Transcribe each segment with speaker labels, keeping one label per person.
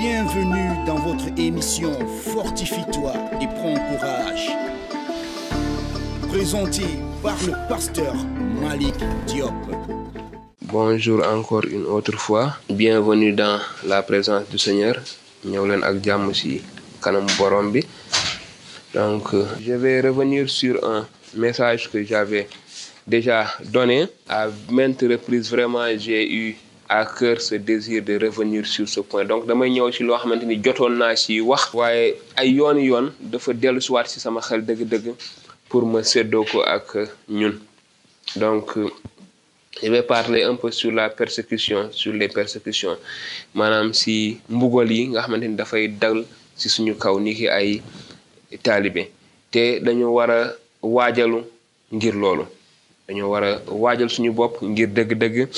Speaker 1: Bienvenue dans votre émission Fortifie-toi et prends courage. Présenté par le pasteur Malik Diop.
Speaker 2: Bonjour encore une autre fois. Bienvenue dans la présence du Seigneur. donc je vais revenir sur un message que j'avais déjà donné à maintes reprises vraiment j'ai eu à cœur ce désir de revenir sur ce point. Donc damay ñëw ci loo xamante ni jotoon naa ci wax. Waaye ay yooni yoon dafa dellu si waat ci sama xel dëgg-dëgg pour ma séddoo ko ak ñun. Donc je vais sur la persécution sur les persécutions. Maanaam si mbugal yi nga xamante ni dafay dal ci suñu kaw ni ki ay taalibe. Te dañu war a waajalu ngir loolu. Dañoo war a waajal suñu bopp ngir dëgg-dëgg.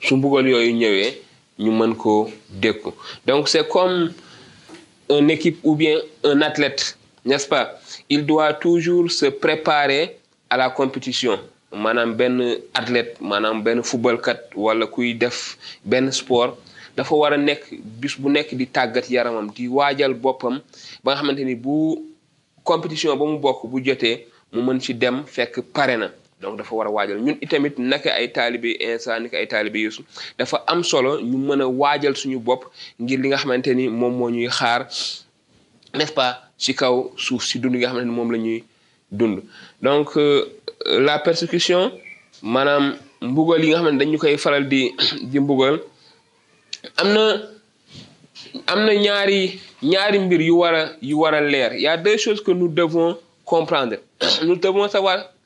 Speaker 2: Su mbugal yooyu ñëwee donc c'est comme un équipe ou bien un athlète n'est-ce pas? Il doit toujours se préparer à la compétition. Maanaam benn athlète maanaam benn footballkat wala kuy def sport dafa war a nekk bis di tàggat yaramam di waajal boppam ba bu compétition ba mu bokk bu jotee mu mën donc dafa war a waajal. Ñun itamit naka ay taalibe instant naka ay taalibe Yeesu dafa am solo ñu mën a waajal suñu bopp ngir li nga xamante ni moom moo ñuy xaar n'est-ce pas ci kaw suuf si dund nga xamante ni moom la ñuy dund. Donc la persécution maanaam mbugal yi nga xam ne dañu koy faral di di mbugal am na am na ñaari ñaari mbir yu war a yu war a leer. Y a deux choses que nous devons comprendre. Nous devons savoir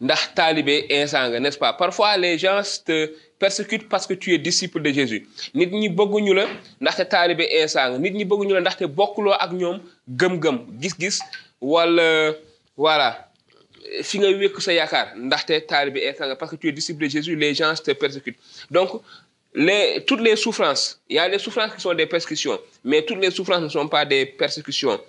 Speaker 2: ndax taalibe instant n'est-ce pas? Parfois les gens te persécutent parce que tu es disciple de Jésus. Nit ñi bëgguñu la ndaxte taalibe instant nga. Nit ñi bëgguñu la ndaxte bokkuloo ak ñoom gëm-gëm gis-gis wala voilà fi nga wékk sa yaakaar ndaxte taalibe parce que tu es disciple de Jésus les gens te persécutent. Donc les toutes les souffrances il y a des souffrances qui sont des persécutions mais toutes les souffrances ne sont pas des persécutions.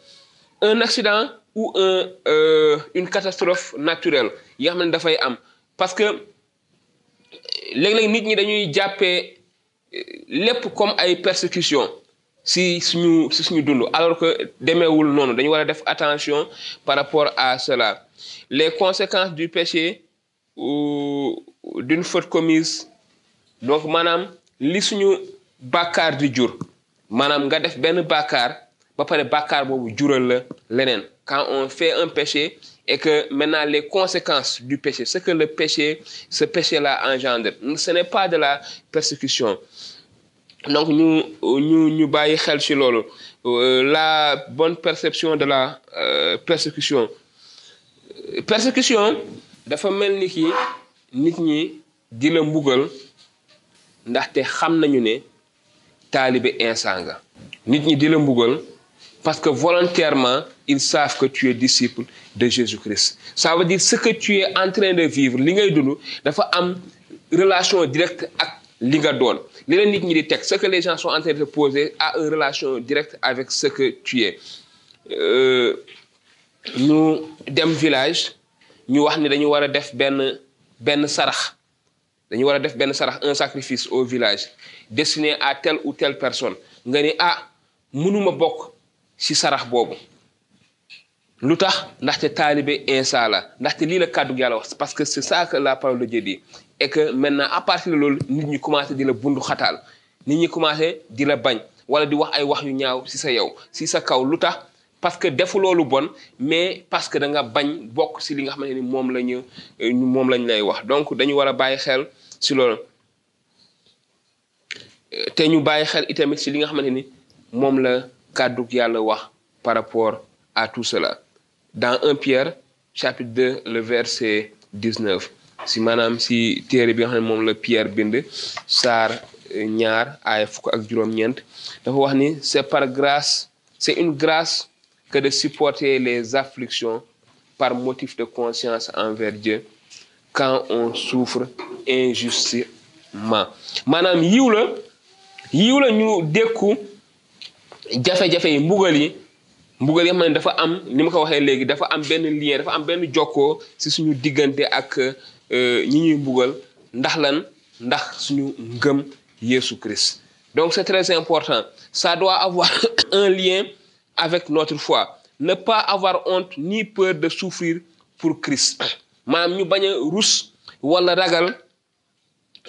Speaker 2: Un accident ou un euh, une catastrophe naturelle yi nga xam ne dafay am parce que léeg-léeg nit ñi dañuy jàppee lépp comme ay persécutions si suñu si suñu dund alors que demeewul noonu. Dañu war a def attention par rapport à cela. Les conséquences du péché ou d'une faute commise donc maanaam li suñu bàkkaar di jur maanaam nga def benn bàkkaar ba pare bàkkaar boobu jural la leneen. Quand on fait un péché et que maintenant les conséquences du péché ce que le péché ce péché-là engendre ce n'est pas de la persécution. Donc bàyyi xel ci loolu. La bonne perception de la euh, persécution. Persécution dafa mel ni ki nit ñi di la mbugal ndaxte xam nañu ne taalibe instant nga. Parce que volontairement ils savent que tu es disciple de Jésus-Christ. Ça veut dire ce que tu es en train de vivre li ngay dund dafa am relation directe ak li nga doon. Li ce que les gens sont en train de poser a une relation directe avec ce que tu es. Ñu dem village ñu wax ni dañu war a def benn benn sarax. Dañu war a def benn sarax un sacrifice au village destiné à telle ou telle personne. Nga ni ah mënuma bokk ci sarax lu tax ndaxte taalibe insa la ndaxte lii la kàddu yàlla wax parce que c'est ça que la parole de Dieu dit et que maintenant à partir de loolu nit ñi commencé di la bundu xataal nit ñi commencé di la bañ wala di wax ay wax yu ñaaw ci sa yow ci sa kaw. Lu tax? Parce que defu loolu bon mais parce que da nga bañ bokk ci li nga xamante ni moom la ñu moom lañ lay wax. Donc dañu war a xel ci loolu. Te ñu bàyyi xel itamit ci li nga xamante ni la kàddu yàlla wax par rapport à tout cela dans 1 Pierre chapitre 2 le verset 19 si maanaam si téere bi nga xam Pierre bind saar ñaar ay fukk ak c'est par grâce c'est une grâce que de supporter les afflictions par motif de conscience envers Dieu quand on souffre injustement. Maanaam yiw la yiw la ñu dékku jafe-jafe mbugal lien donc c'est très important. Ça doit avoir un lien avec notre foi. Ne pas avoir honte ni peur de souffrir pour Christ. Maanaam ñu bañ rus wala ragal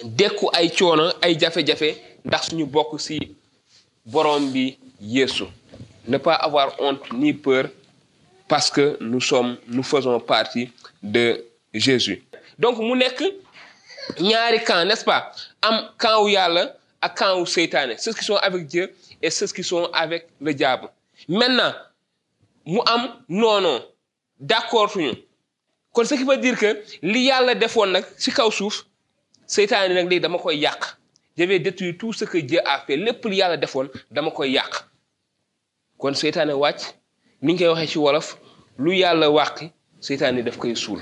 Speaker 2: dékku ay ay jafe-jafe ndax suñu ci borom bi ne pas avoir honte ni peur parce que nous sommes nous faisons partie de Jésus. Donc mu nekk ñaari camp n'est-ce pas? Am camp wu ak camp wu ceux qui sont avec Dieu et ceux qui sont avec le diable. Maintenant mu am noonoo d'accord tuñu kon ce qui veut dire que li yàlla defoon nag ci kaw dama je vais détruire tout ce que Dieu a fait. Li dama koy yàq kon seytaane wàcc ni ñu koy waxee ci wolof lu yàlla wàqi seytaane daf koy suul.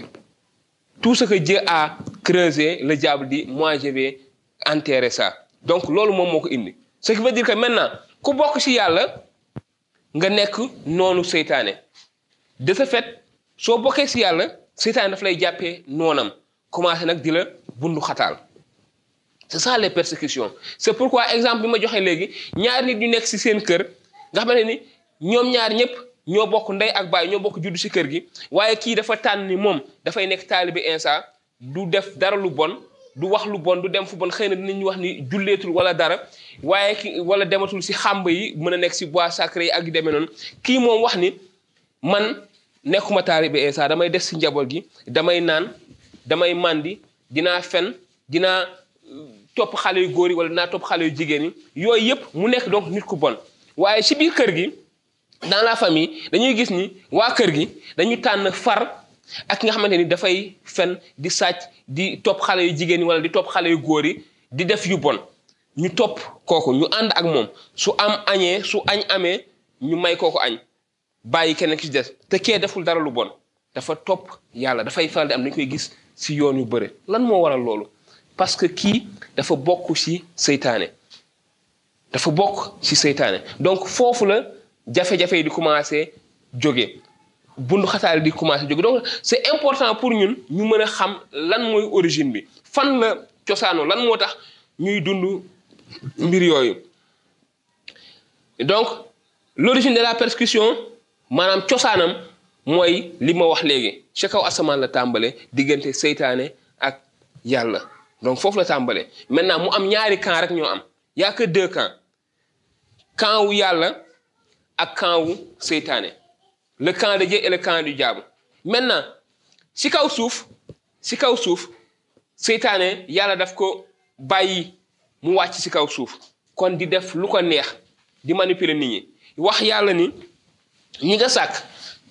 Speaker 2: Tout ce que Dieu a creusé le diable dit moi je vais enterrer ça. Donc loolu moom moo ko indi. Ce qui veut dire que maintenant ku bokk ci yàlla nga nekk noonu seytaane. De ce fait soo bokkee ci yàlla seytaane daf lay jàppee noonam. Commencé nag di la bundu xataal. C'est ça les persécutions. C'est pourquoi exemple bi ma joxe léegi ñaar nit ñu nekk ci seen kër nga xamante ni ñoom ñaar ñëpp ñoo bokk ndey ak baay ñoo bokk juddu si kër gi. Waaye kii dafa tànn ni moom dafay nekk taalibe insa du def dara lu bon du wax lu bon du dem fu bon. Xëy na dinañ wax ni julleetul wala dara. Waaye ki wala dematul si xàmb yi mën a nekk si bois sacré yi ak demee noonu. Kii moom wax ni man nekkuma taalibe insa damay des ci njaboot gi damay naan damay màndi dinaa fen dinaa topp xale yu góor yi wala dinaa topp xale yu jigéen yi. Yooyu yëpp mu nekk donc nit ku bon. Waaye ci biir kër gi dans la famille dañuy gis ni waa kër gi dañu tànn far ak nga xamante ni dafay fen di sàcc di topp xale yu jigéen yi wala di topp xale yu góor yi di def yu bon. Ñu topp kooku ñu ànd ak moom. Su am añee su añ amee ñu may kooku añ. Bàyyi keneen ki ci des. Te kee deful dara lu bon. Dafa topp yàlla dafay faral di am dañu koy gis ci yoon yu bëre. Lan moo waral loolu? Parce que kii dafa bokk ci seytaane. Dafa bokk ci seytaane. Donc foofu la jafe-jafe di commencer jóge. Bundu xataal di commencer jóge. Donc c'est important pour ñun ñu mën a xam lan mooy origine bi. Fan la cosaanoo lan moo tax ñuy dund mbir yooyu. Donc l'origine de la persécution maanaam cosaanam mooy li ma wax léegi. Ci kaw asamaan la tàmbale diggante seytaane ak yàlla. Donc foofu la tàmbale maintenant mu am ñaari camp rek ñoo am. Y a que deux camps. Camp wu yàlla ak camp wu seytaane. Le camp de Dieu et le camp du diable. Maintenant ci kaw suuf ci kaw suuf seytaane yàlla daf ko bàyyi mu wàcc ci kaw suuf. Kon di def lu ko neex di manipuler nit ñi. Wax yàlla ni ñi nga sàkk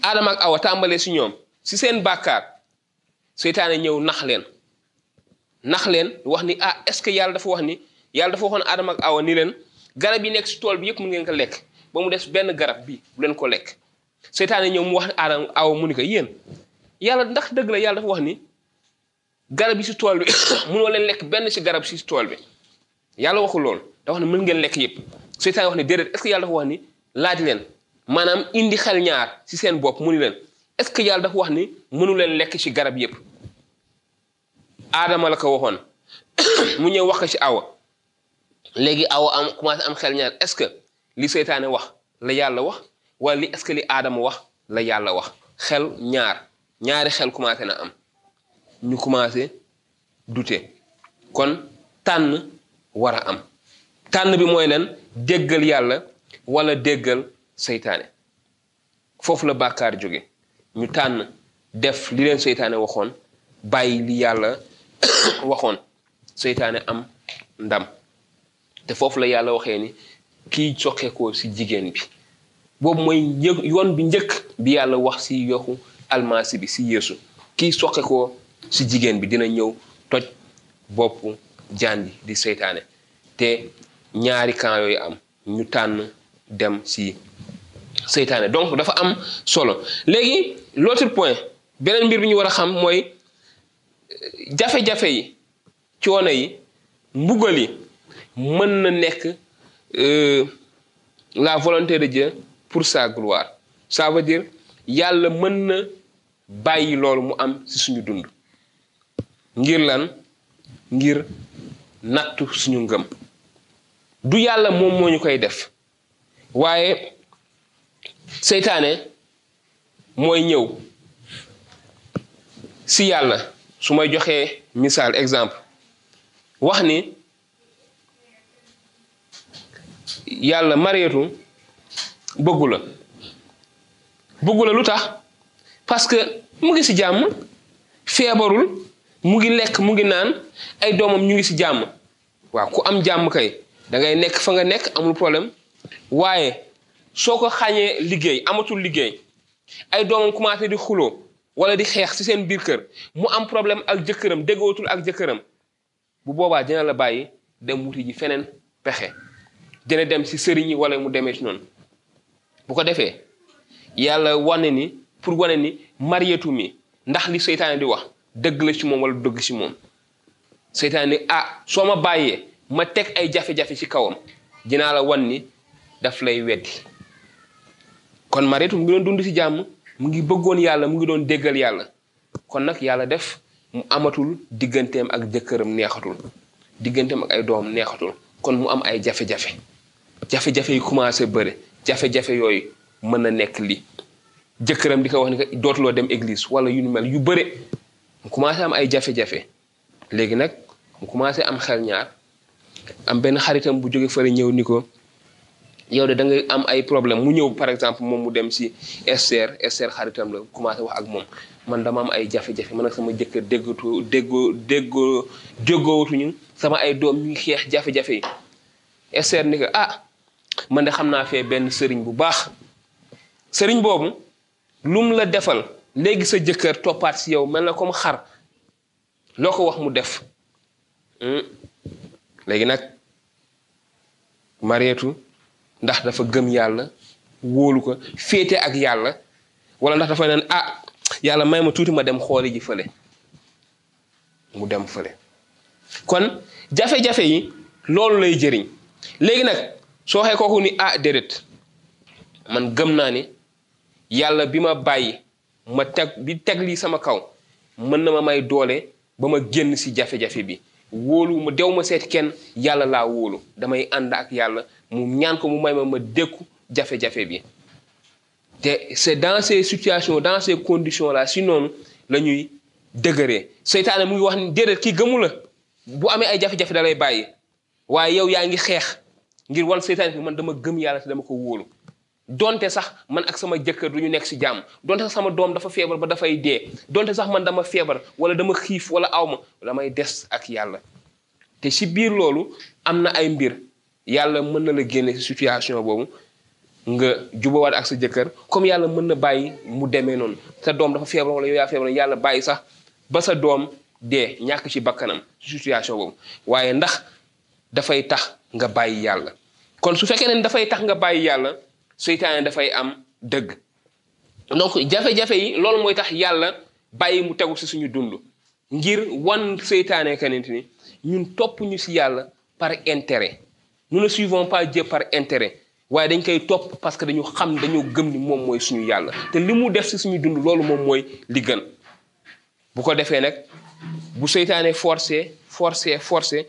Speaker 2: Adama ak Awa tàmbalee ci ñoom. Ci seen bàkkaar seytaane ñëw nax leen. Nax leen wax ni ah est-ce que yàlla dafa wax ni yàlla dafa waxoon Adama ak Awa ni leen garab yi nekk ci tool bi yëpp mu ngeen ko lekk ba mu des benn garab bi bu leen ko lekk seytaane ñëw mu wax Adama Awa mu ni ko yéen yàlla ndax dëgg la yàlla dafa wax ni garab yi ci tool bi mënoo leen lekk benn ci garab ci tool bi yàlla waxul loolu dafa wax ni mën ngeen lekk yëpp seytaane wax ni déedéet est-ce que yàlla dafa wax ni laaj leen maanaam indi xel ñaar ci seen bopp mu ni leen est-ce que yàlla dafa wax ni mënu leen lekk ci garab yëpp aadama la ko waxoon mu ñëw wax ko ci awa léegi awa am commencé am xel ñaar. Est-ce que li seytaane wax la yàlla wax wala li est-ce que li aadama wax la yàlla wax? Xel ñaar. Ñaari xel commencé na am. Ñu commencé douter. Kon tànn war a am. Tànn bi mooy leen déggal yàlla wala déggal seytaane. Foofu la bàkkaar jóge. Ñu tànn def li leen seytaane waxoon bàyyi li yàlla waxoon. Seytaane am ndam. Te foofu la yàlla waxee ni kiy soqeekoo ci jigéen bi. Boobu mooy yoon bi njëkk bi yàlla wax ci yoxu almasi bi ci yeesu. Kiy soqeekoo ci jigéen bi dina ñëw toj boppu jaan di seytaane. Te ñaari camp yooyu am ñu tànn dem si seytaane. Donc dafa am solo. Léegi l'autre point beneen mbir bi ñu war a xam mooy jafe-jafe yi coono yi mbugal yi mën na nekk la volonté de pour sa gloire. Ça dire yàlla mën na bàyyi loolu mu am ci suñu dund. Ngir lan? Ngir nattu suñu ngëm. Du yàlla moom moo ñu koy def. Waaye seytaane mooy ñëw si yàlla. Su may joxee misaal exemple wax ni yàlla mareetu bëggu la. Bëggu lu tax? Parce que mu ngi ci jàmm feebarul mu ngi lekk mu ngi naan ay doomam ñu ngi si jàmm. Waaw ku am jàmm kay da nekk fa nga nekk amul problème. Waaye soo ko xàññee liggéey amatul liggéey ay doomam commencé di xuloo wala di xeex ci seen biir kër mu am problème ak jëkkëram déggootul ak jëkkëram bu boobaa dina la bàyyi dem wuti ji feneen pexe. Dina dem sëriñ yi wala mu demee ci noonu. Bu ko defee yàlla wane ni pour wane ni marietu mi ndax li seytaane di wax dëgg la ci moom wala dëgg ci moom. Seytaane ni ah soo ma bàyyee ma teg ay jafe-jafe ci kawam dinaa la wan ni daf lay weddi. Kon marietu mu ngi doon dund ci jàmm mu ngi bëggoon yàlla mu ngi doon déggal yàlla. Kon nag yàlla def mu amatul digganteem ak jëkkëram neexatul digganteem ak ay doomam neexatul. Kon mu am ay jafe-jafe jafe-jafe yi commencé bëre jafe-jafe yooyu mën na nekk li jëkkëram di ko wax ni dem église wala yu mel yu bëre. Mu commencé am ay jafe-jafe. Léegi nag mu commencé am xel ñaar. Am benn xaritam bu jóge fële ñëw ni ko yow de da ngay am ay problème. Mu ñëw par exemple moom mu dem si Esther Esther xaritam la commencé wax ak moom. Man dama am ay jafe-jafe man ak sama jëkkër déggatu déggoo déggoo déggoowatuñu sama ay doom ñu ngi xeex jafe-jafe Esther ni ah man de xam naa fee benn sëriñ bu baax. sëriñ boobu lum la defal léegi sa jëkkër toppaat si yow mel na comme xar. loo ko wax mu def. Léegi nag Marietu ndax dafa gëm yàlla wóolu ko féete ak yàlla wala ndax dafa neen ah yàlla may ma tuuti ma dem xooli ji fële. mu dem fële. kon jafe-jafe yi loolu lay jëriñ. léegi nag soo waxee kooku ni ah déedéet. Man gëm naa ni yàlla bi ma bàyyi ma teg bi teg lii sama kaw mën na ma may doole ba ma génn si jafe-jafe bi. Wóolu ma dew ma seet kenn yàlla laa wóolu. Damay ànd ak yàlla mu ñaan ko mu may ma ma dékku jafe-jafe bi. Te c'est dans ces situations dans ces conditions là si noonu la ñuy dëgëree. Seytaane mu ngi wax ni déedéet kii gëmu la. Bu amee ay jafe-jafe da lay bàyyi. Waaye yow yaa ngi xeex ngir wan seytaane bi man dama gëm yàlla te dama ko wóolu. donte sax man ak sama jëkkër du ñu nekk si jàmm. donte sax sama doom dafa feebar ba dafay dee. donte sax man dama feebar wala dama xiif wala awma damay des ak yàlla. te si biir loolu am na ay mbir. yàlla mën na la génne si situation boobu nga jubawaat ak sa jëkkër. comme yàlla mën na bàyyi mu demee noonu. sa doom dafa feebar wala yow yaa feebar yàlla bàyyi sax ba sa doom dee ñàkk ci bakkanam si situation boobu. Nga bàyyi yàlla. Kon su fekkee ne dafay tax nga bàyyi yàlla seytaane dafay am dëgg. Donc jafe-jafe yi loolu mooy tax yàlla bàyyi mu tegu si suñu dund. Ngir wan seytaane kanit ni ñun topp ñu si yàlla par intérêt. Nous ne suivons pas Dieu par intérêt. Waaye dañ koy topp parce que dañu xam dañoo gëm ni moom mooy suñu yàlla. Te li mu def si suñu dund loolu moom mooy li gën. Bu ko defee nag bu seytaane forcé forcé forcé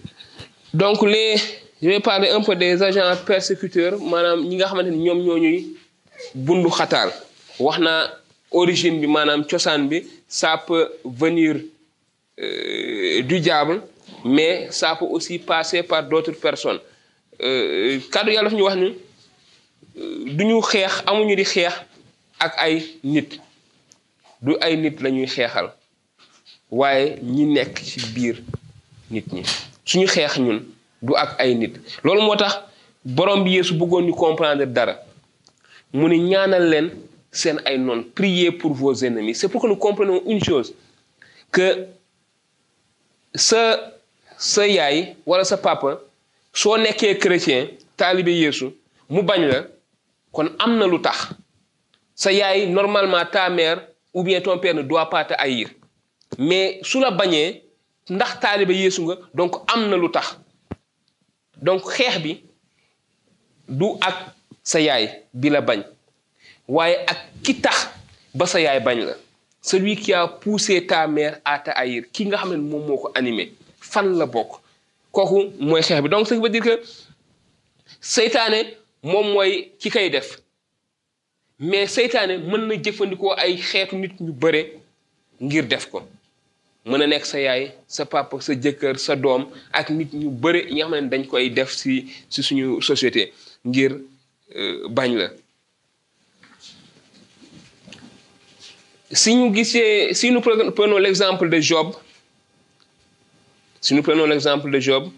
Speaker 2: donc les je vais parler un peu des agents persécuteurs maanaam ñi nga xamante ni ñoom ñoo ñuy bundu xataal wax naa origine ça peut venir du diable mais ça peut aussi passer par d'autres personnes. Kàddu yàlla daf ñu wax ni du ñu xeex amuñu di xeex ak nit. La suñu xeex ñun du ak ay nit. Loolu moo tax borom bi Yeesu bëggoon ñu comprendre dara. Mu ni ñaanal leen seen ay noon priez pour vos ennemis. C'est pour que nous comprenions une chose que sa sa yaay wala sa papa soo nekkee chrétien taalibe Yeesu mu bañ la kon am na lu tax. Sa yaay normalement ta mère ou bien ton père ne doit pas te haïr mais su la bañee ndax taalibe Yeesu nga donc am na lu tax. Donc xeex bi du ak sa yaay bi la bañ waaye ak ki tax ba sa yaay bañ la. Celui qui a poussé ta mère à ki nga xam ne moom moo ko animé fan la bokk. Kooku mooy xeex bi. Donc qui veut dire que seytaane moom mooy ki kay def. Mais seytaane mën na jëfandikoo ay xeetu nit ñu bare ngir def ko. Si nous prenons l'exemple de Job si nous prenons l'exemple de Job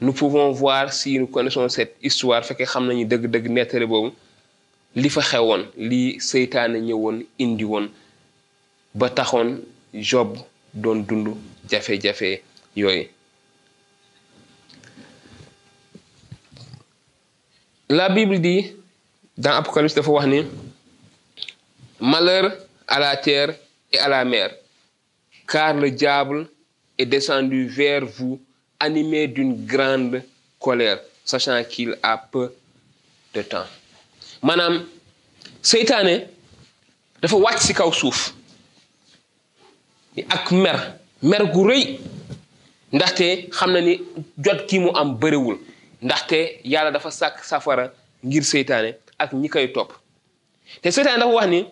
Speaker 2: nous pouvons voir si nous connaissons cette histoire fekkee xam nañu dëgg-dëgg nettali boobu li fa xewoon li seytaane Job doon dund jafe-jafe la Bible dit dans Apocalypse dafa wax ni malheur à la terre et à la mer car le diable est descendu vers vous animé d'une grande colère sachant qu'il a peu de temps. Maanaam seytaane dafa wàcc ci ak mer mer gu rëy. Ndaxte xam na ni jot ki mu am bëriwul ndaxte yàlla dafa sàkk safara ngir seytaane ak ñi koy topp. Te seytaane dafa wax ni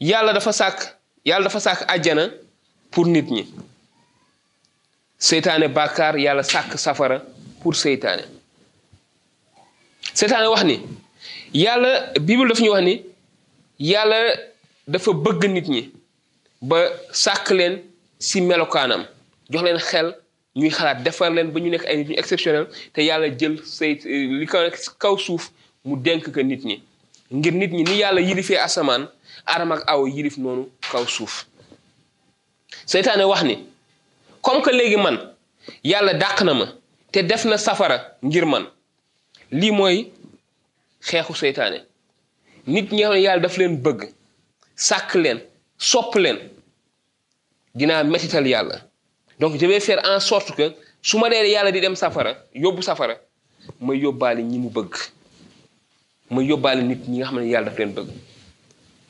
Speaker 2: yàlla dafa sàkk yàlla dafa sàkk àjjana pour nit ñi. Seytaane bàkkaar yàlla sàkk safara pour seytaane. Seytaane wax ni yàlla bible dafa ñu wax ni yàlla dafa bëgg nit ñi. Ba sàkk leen si melokaanam. Jox leen xel ñuy xalaat defar leen ba ñu nekk ay nit ñu exceptionnel te yàlla jël say li ko kaw suuf mu dénk ko nit ñi. Ngir nit ñi ni yàlla yilifee asamaan Adama ak Awa yilif noonu kaw suuf. Seytaane wax ni comme que léegi man yàlla dàq na ma te def na safara ngir man. Lii mooy xeexu seytaane. Nit ñi yàlla daf leen bëgg sàkk leen sopp leen. Dinaa metital yàlla. Donc je vais faire en sorte que su ma dee di dem safara yóbbu safara ma yóbbaale ñi mu bëgg. Ma yóbbaale nit ñi nga xam ne daf leen bëgg.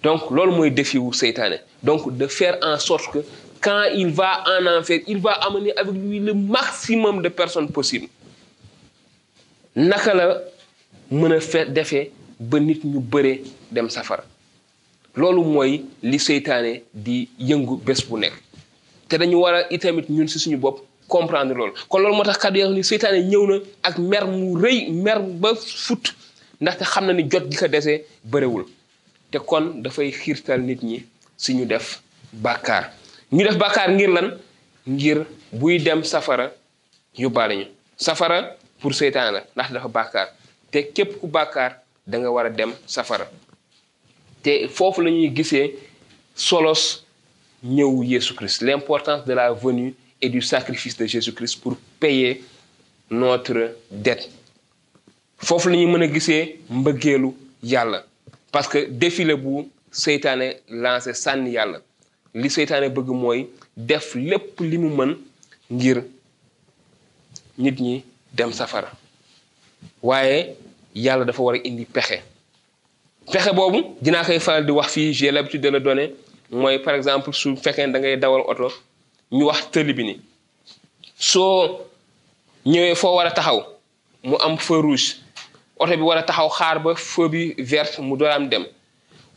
Speaker 2: Donc loolu mooy défi wu seytaane. Donc de faire en sorte que quand il va en enfer il va amener avec lui le maximum de personnes possibles. Naka la mën a fe defee ba nit ñu dem safara. Loolu mooy li seytaane di yëngu bés bu nekk te dañu war a itamit ñun si suñu bopp comprendre loolu. Kon loolu moo tax kàddu ni seytaane ñëw na ak mer mu rëy mer ba fut ndaxte xam na ni jot gi ko te kon dafay xiirtal nit ñi si ñu def bàkkaar. Ñu def bàkkaar ngir lan? Ngir buy dem safara yóbbaale ñu. Safara pour seytaan la ndax dafa bàkkaar. Te képp ku bàkkaar da nga war dem safara. Te foofu la ñuy solos ñëw Jésus Christ. L'importance de la venue et du sacrifice de Jésus Christ pour payer notre dette. Foofu la ñuy mën a gisee mbëggeelu parce que défilé bu seytaane lancé sànni yàlla. Li seytaane bëgg mooy def lépp li mu mën ngir nit ñi dem safara. Waaye yàlla dafa war a indi pexe. Pexe boobu dinaa koy faral di wax fii j'ai l'habitude de le donner mooy par exemple su fekkee da ngay dawal oto ñu wax tëli bi ni soo ñëwee foo war a taxaw mu am feu rouge. Oto bi war a taxaw xaar ba feu bi verte mu dooraam dem.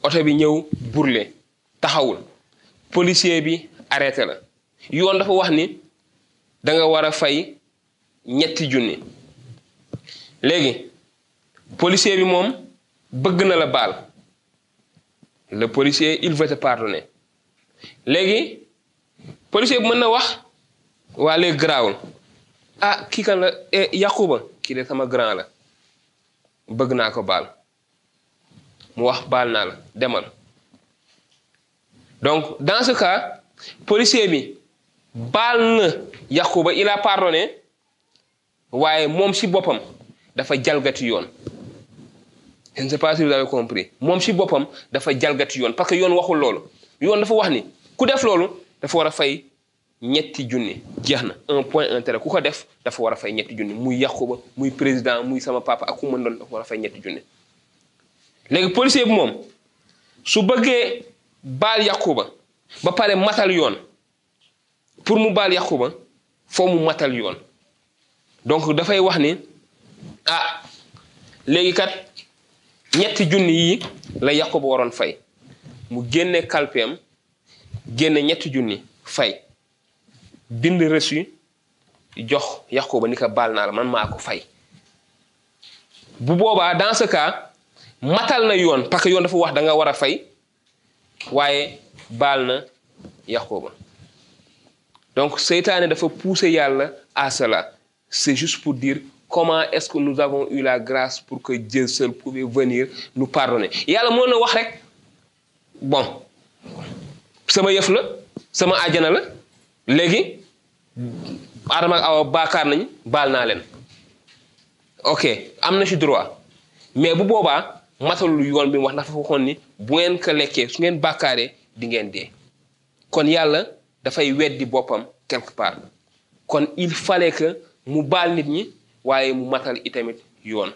Speaker 2: Oto bi ñëw burle taxawul. Policier bi arrêté la. Yoon dafa wax ni da nga war a fay ñetti junni. Léegi policier bi moom bëgg na la baal. Le policier il veut te pardonner. Léegi policier bi mën na wax waa léegi garaawul. Ah kii kan la? Yaquba kii de sama grand la. Bëgg naa ko baal. Mu wax la. Demal. Donc dans ce cas policier bi baal na Yaquba il a pardonné waaye moom si boppam dafa jalgati yoon je ne sais pas si vous avez compris. Moom si boppam dafa jalgati yoon parce que yoon waxul loolu. Yoon dafa wax dafa war a fay ñetti un point trait ku ko def dafa war a fay ñetti junni. Président muy sama papa ak ku mën doon a fay ñetti junni. Léegi policier bi moom su bëggee baal Yaquba ba pare matal yoon. Pour mu baal Yaquba foo mu matal yoon. Donc ah léegi kat ñetti junni yi la Yaquba waroon fay. Mu génne kalpeem génne ñetti junni fay. Bind reçu jox Yaquba ni ko baal naa la man maa ko fay. Bu boobaa dans matal na yoon parce que yoon dafa wax da nga war a fay waaye baal na Yaquba donc seytaane dafa pousser yàlla à cela. C'est juste pour dire comment est-ce que nous avons eu la grâce pour que Dieu seul pouvait venir nous pardonner. Yàlla mën na wax rek bon sama yëf la sama àjjana la léegi Adama ak Awa nañ baal naa leen. Ok am ci droit mais bu boobaa matalul yoon bi mu wax dafa waxoon ni bu ngeen ko lekkee su ngeen bàkkaaree di ngeen dee. Kon yàlla dafay weddi boppam quelque part. Kon il fallait que mu baal nit ñi waaye mu matal itamit yoon.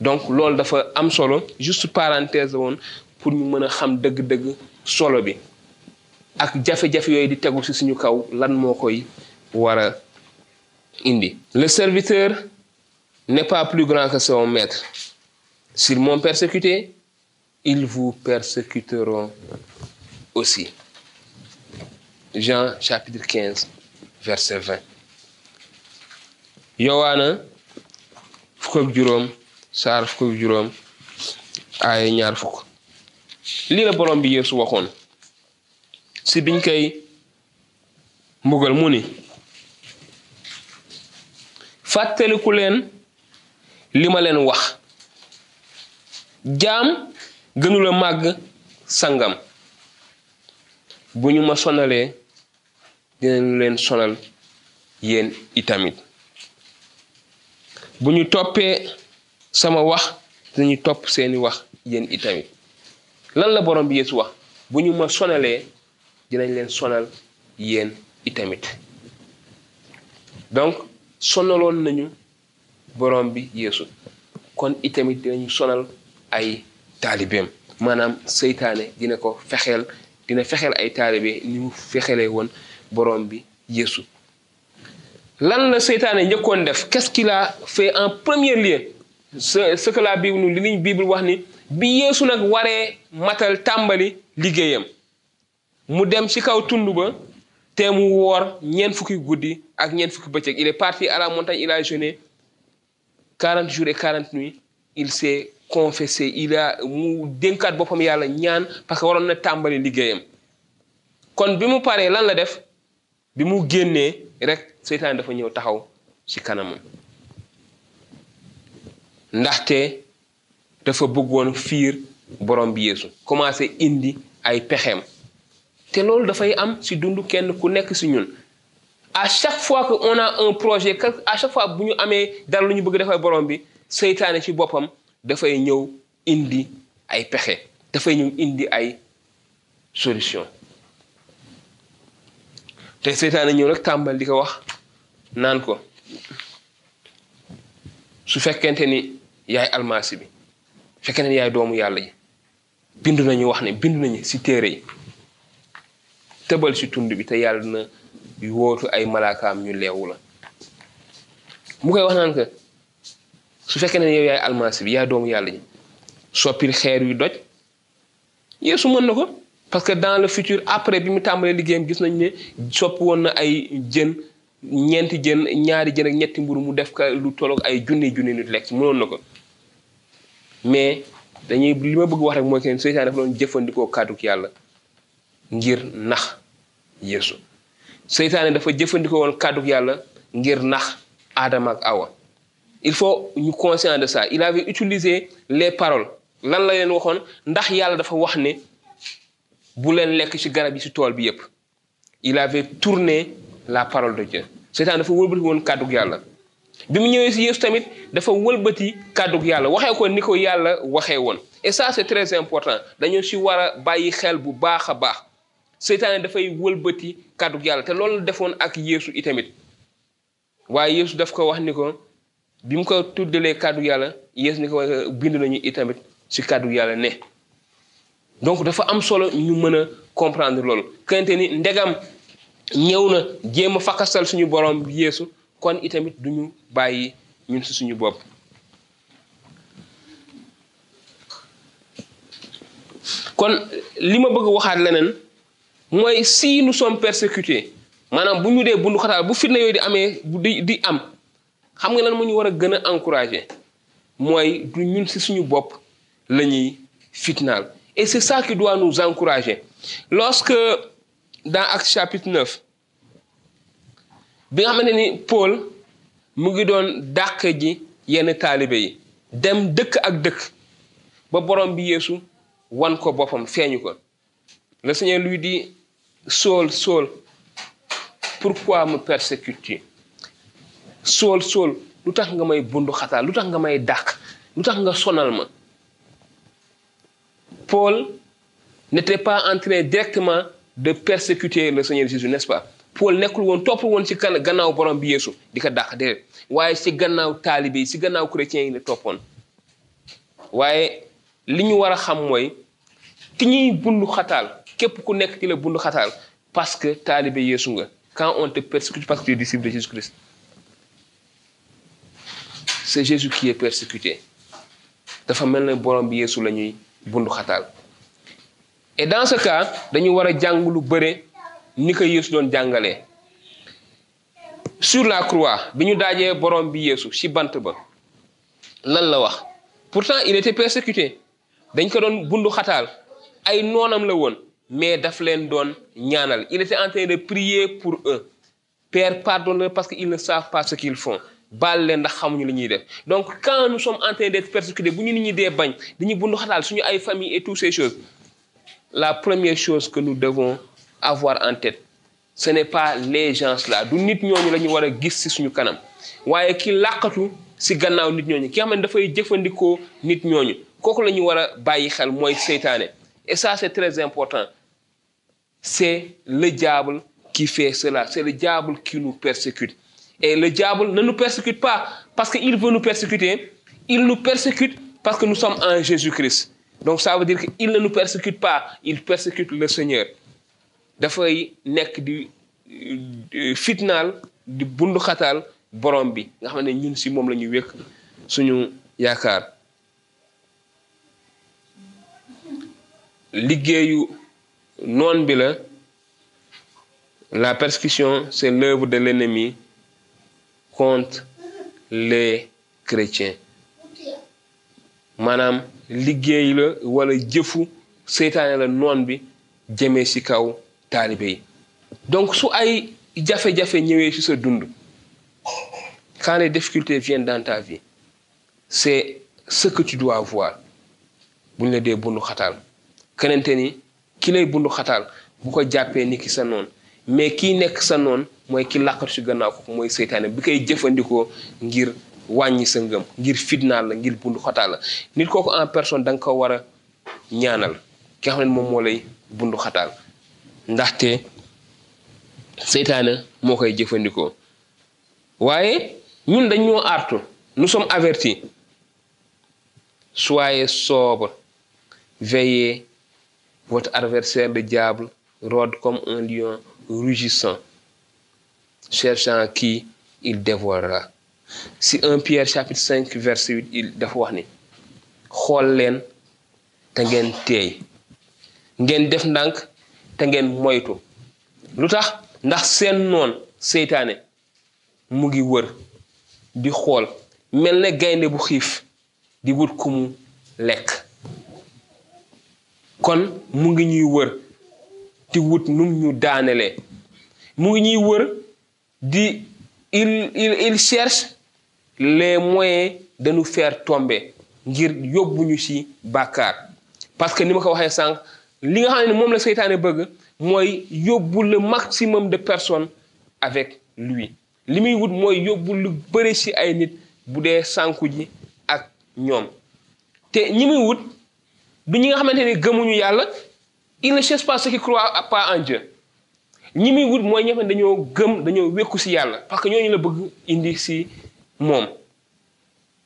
Speaker 2: Donc loolu dafa am solo. Juste parenthèse woon pour ñu mën a xam dëgg-dëgg solo bi. Ak jafe-jafe yooyu di tegu ci suñu kaw lan moo koy war a indi. Le serviteur n'est pas plus grand que son maître. S'ils m'ont persécuté ils vous persécuteront aussi. Jean chapitre 15 verset 20 yowaana fukk ak juróom saar fukk ak juróom aaya ñaar fukk. Lii la borom bi Yeesu waxoon. Si biñ koy mbugal mu ni fàttaliku leen li ma leen wax. Jaam gënula màgg sangam. Bu ñu ma sonalee dinañu leen sonal yéen itamit bu ñu toppee sama wax dinañu topp seeni wax yéen itamit lan la borom bi Yeesu wax? Bu ñu ma sonalee dinañ leen sonal yéen itamit donc sonaloon nañu borom bi Yeesu. Kon itamit dinañu sonal ay taalibeem. Maanaam seytaane dina ko fexeel dina fexeel ay taalibe ni mu fexelee woon borom bi Yeesu. Lan la seytaane njëkkoon def? Qu'est-ce qu'il a fait en premier lieu? Ce ce que la Bible nu li liñ Bible wax ni bi Yeesu nag waree matal tàmbali liggéeyam. Mu dem ci kaw tund ba te mu woor ñeent fukki guddi ak fukki bëccëg. Il est parti à la montagne il a jeûné quarante jours et quarante nuits. Il s'est confessé. Il a mu dénkaat boppam yàlla ñaan parce que waroon na tàmbali liggéeyam. Kon bi mu paree lan la def? Bi mu génnee rek seytaan dafa ñëw taxaw ci kanamam. Ndaxte dafa bëggoon fiir borom bi Yeesu commencé indi ay pexeem. Te loolu dafay am ci dund kenn ku nekk ci ñun. À chaque fois que on a un projet à chaque fois bu ñu amee dara lu ñu bëgg defal borom bi seytaane ci boppam dafay ñëw indi ay pexe dafay ñëw indi ay solution. Te seytaane ñëw rek tàmbal di ko wax naan ko. Su fekkente ni yaay almasi bi fekkente ni yaay doomu yàlla yi bindu nañu wax ne bindu nañu ci téere yi. Tëbal ci tund bi te yàlla dina wootu ay malaakaam ñu leewu la. Mu koy wax naan que su fekkee ne yow yaay almasi bi yaay doomu yàlla ji soppil xeer yu doj Yeesu mën na ko. Parce que dans le futur après bi mu tàmbalee liggéeyam gis nañ ne soppi woon na ay jën ñeenti jën ñaari jën ak ñetti mburu mu def ka lu tolloog ay junni junni nit lekk mënoon na ko. Mais dañuy li ma bëgg wax rek mooy que seytaan dafa doon jëfandikoo kàdduk yàlla ngir nax Yeesu. Seytaane dafa jëfandikoo woon yàlla ngir nax Adama ak Awa. Il faut ñu conscient de ça. Il avait utilisé les paroles. Lan la leen waxoon? Ndax yàlla dafa wax ne bu leen lekk ci garab yi ci tool bi yépp. Il avait tourné la parole de Dieu. Seytaan dafa wëlbati woon kàddug yàlla. Bi mu ñëwee si Yeesu tamit dafa wëlbati kàddug yàlla waxee ko ni ko yàlla waxee woon. Et ça c'est très important. Dañoo ci war a bàyyi xel bu baax a baax. Seytaane dafay wëlbati kàddug yàlla te loolu defoon ak Yeesu itamit. Waaye Yeesu daf ko wax ni ko bi mu ko tuddalee kàddug yàlla Yeesu ni ko bind nañu itamit ci kàddug yàlla ne. Donc dafa am solo ñu mën a comprendre loolu. Kente ni ndegam ñëw na jéem a fakasal suñu borom Yeesu kon itamit duñu bàyyi ñun si suñu bopp. Kon li ma bëgg waxaat leneen mooy si nous sommes persécutés maanaam bu ñu dee bundu xataal bu fitna yooyu di amee di di am xam nga lan mu ñu war a gën a encourager? Mooy du ñun si suñu bopp la ñuy fitnaal. Et c'est ça qui doit nous encourager. Lorsque dans Actes chapitre 9 bi nga xamante ni Paul mu ngi doon dàq ji yenn taalibe yi. Dem dëkk ak dëkk ba borom bi Yeesu wan ko boppam feeñu ko. Le Seigneur lui dit Saul Saul pourquoi me persécutes-tu? Saul Saul lu tax nga may bundu xataal lu tax nga may dàq lu tax nga sonal ma? Paul n'était pas en train directement de persécuter le Seigneur Jésus n'est-ce pas? Paul nekkul woon topp woon ci kan gannaaw borom bi Yeesu di ko dàq déedéet. Waaye ci gannaaw taalibe yi ci gannaaw chrétiens yi la toppoon. Waaye li ñu war a xam mooy ki ñuy bundu xataal képp ku nekk ci la bundu xataal parce que taalibe Yeesu nga. Quand on te persécute parce que tu es disciple de Jésus-Christ. C'est Jésus qui est persécuté. Dafa mel ne borom bi Yeesu la ñuy xataal et dans ce cas dañu war a jàng lu bëre ni ko Yeesu doon jàngalee sur la croix bi ñu daajee borom bi Yeesu ci bant ba lan la wax? Pourtant il était persécuté. Dañ ko doon bundu xataal. Ay noonam la woon mais daf leen doon ñaanal. Il était en train de prier pour eux. Père pardonne-leur parce qu'ils ne savent pas ce qu'ils font. Baal leen ndax xamuñu li ñuy def. Donc quand nous sommes en train d'être persécutés bu ñu nit ñi dee bañ dañuy bundu xataal suñu ay famille et toutes ces choses la première chose que nous devons avoir en tête ce n'est pas les gens là. Du nit ñooñu la ñu war a gis ci suñu kanam. Waaye ki làqatu ci gannaaw nit ñooñu ki nga xam ne dafay jëfandikoo nit ñooñu kooku la ñu war xel et ça c'est très important. C'est le diable qui fait cela c'est le diable qui nous persécute. Et le diable ne nous persécute pas parce qu'il veut nous persécuter il nous persécute parce que nous sommes en Jésus-Christ donc ça veut dire qu'il ne nous persécute pas il persécute le Seigneur. Dafay nekk di fitnaal di bundu xataal borom bi. Nga xam ne ñun ci moom la ñu wékk suñu yaakaar. Liggéeyu noon bi la. La persécution c'est l'œuvre de l'ennemi contre les chrétiens. Maanaam liggéey la wala jëfu seytaane la noon bi jëmee ci kaw taalibe yi. Donc su ay jafe-jafe ñëwee ci sa dund quand les difficultés viennent dans ta vie c'est ce que tu dois bu ñu la dee bundu xataal kenente ni ki lay bundu xataal bu ko jàppee ni ki sa noon mais kii nekk sa noon mooy ki làqatu ci gannaaw ko mooy seytaane bi koy jëfandikoo ngir wàññi sa ngëm ngir fitnaal la ngir bundu xataal la. Nit kooku en personne da nga ko war a ñaanal ki nga xam ne moom moo lay bundu xataal. Ndaxte seytaane moo koy jëfandikoo. Waaye ñun dañ ñoo artu nous sommes avertis. Soyez sobre veillez. Votre adversaire le diable rôde comme un lion rugissant cherchant qui il dévorera si 1 Pierre chapitre 5 verset 8 il dafa wax ni xool leen te ngeen teey. Ngeen def ndànk te ngeen moytu. Lu tax? Ndax seen noon seytaane mu ngi wër di xool. Mel ne gaynde bu xiif di wut ku mu lekk. Kon mu ngi ñuy wër di wut num ñu mu ngi ñuy wër di il il il cherche les moyens de nous tomber ngir yóbbuñu ci bàkkaar. Parce que ni ma ko waxee sànq li nga xam ne moom la seytaane bëgg mooy yóbbu le maximum de personnes avec lui. Li muy wut mooy yóbbu lu bëri ci ay nit bu dee sànku ji ak ñoom. Te ñi muy wut du ñi nga xamante ni gëmuñu yàlla il ne cherche pas ceux qui croient pas en Dieu. Ñi muy wut mooy xam ne dañoo gëm dañoo wékku ci yàlla parce que ñooñu la bëgg indi ci moom.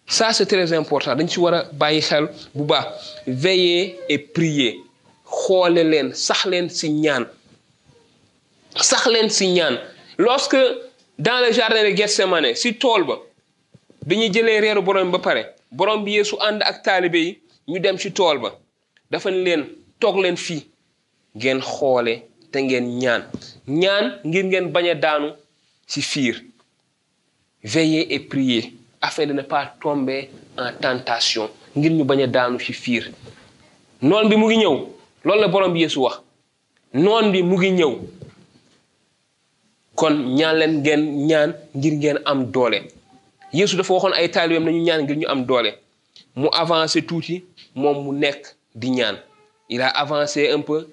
Speaker 2: Ça c'est très important. Dañ ci war a bàyyi xel bu baax. Veiller et prier. Xoole leen sax leen ci ñaan. Sax leen ci ñaan. Lorsque dans le jardin de Gethsemane ci tool ba bi ñu jëlee borom ba pare borom bi Yeesu ànd ak taalibe yi ñu dem ci tool ba dafa ne leen toog leen fii ngeen xoole te ngeen ñaan. Ñaan ngir ngeen daanu ci fiir veiller et prier afin de ne pas tomber en tentation ngir ñu bañ a daanu ci fiir. Noon bi mu ngi ñëw loolu la borom bi Yeesu wax. Noon bi mu ngi ñëw. Kon ñaan leen ngeen ñaan ngir ngeen am doole. Yeesu dafa waxoon ay taalibeem nañu ñaan ngir ñu am doole. Mu avancé tuuti moom mu nekk di ñaan. Il a avancé un peu